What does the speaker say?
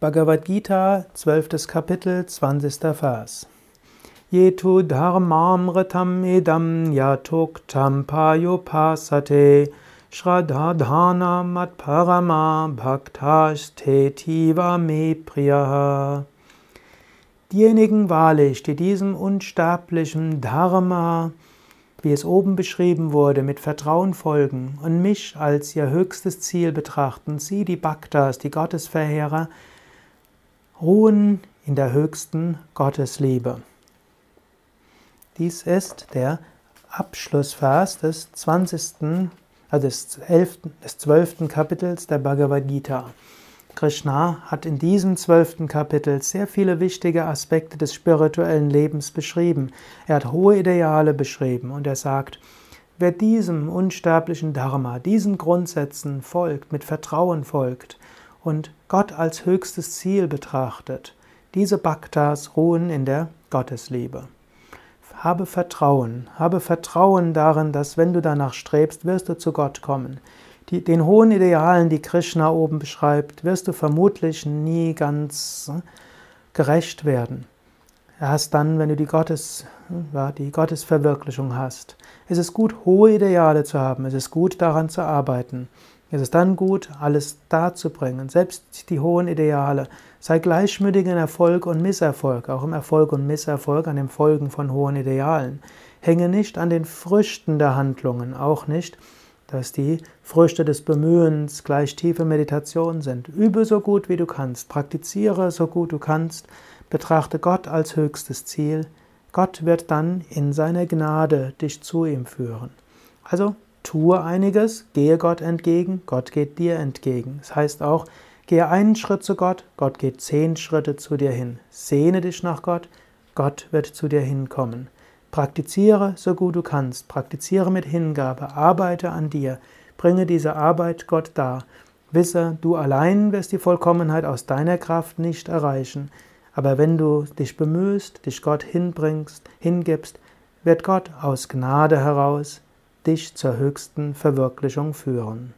Bhagavad Gita, 12. Kapitel, 20. Vers. Yetu dharmamritam idam yatuktam payupasate shradhadhana matparama bhaktastetiva me priyaha. Diejenigen wahrlich, die diesem unsterblichen Dharma wie es oben beschrieben wurde, mit Vertrauen folgen und mich als ihr höchstes Ziel betrachten, sie, die Bhaktas, die Gottesverheerer, ruhen in der höchsten Gottesliebe. Dies ist der Abschlussvers des 20., also des, 11., des 12. Kapitels der Bhagavad Gita. Krishna hat in diesem zwölften Kapitel sehr viele wichtige Aspekte des spirituellen Lebens beschrieben. Er hat hohe Ideale beschrieben und er sagt, wer diesem unsterblichen Dharma, diesen Grundsätzen folgt, mit Vertrauen folgt und Gott als höchstes Ziel betrachtet, diese Bhaktas ruhen in der Gottesliebe. Habe Vertrauen, habe Vertrauen darin, dass wenn du danach strebst, wirst du zu Gott kommen die, den hohen Idealen, die Krishna oben beschreibt, wirst du vermutlich nie ganz gerecht werden. Erst dann, wenn du die, Gottes, hm, die Gottesverwirklichung hast. Es ist gut, hohe Ideale zu haben. Es ist gut, daran zu arbeiten. Es ist dann gut, alles darzubringen, selbst die hohen Ideale. Sei gleichmütig in Erfolg und Misserfolg, auch im Erfolg und Misserfolg, an dem Folgen von hohen Idealen. Hänge nicht an den Früchten der Handlungen, auch nicht dass die Früchte des Bemühens gleich tiefe Meditation sind. Übe so gut wie du kannst, praktiziere so gut du kannst, betrachte Gott als höchstes Ziel. Gott wird dann in seiner Gnade dich zu ihm führen. Also tue einiges, gehe Gott entgegen, Gott geht dir entgegen. Das heißt auch, gehe einen Schritt zu Gott, Gott geht zehn Schritte zu dir hin. Sehne dich nach Gott, Gott wird zu dir hinkommen. Praktiziere so gut du kannst, praktiziere mit Hingabe, arbeite an dir, bringe diese Arbeit Gott dar. Wisse, du allein wirst die Vollkommenheit aus deiner Kraft nicht erreichen, aber wenn du dich bemühst, dich Gott hinbringst, hingibst, wird Gott aus Gnade heraus dich zur höchsten Verwirklichung führen.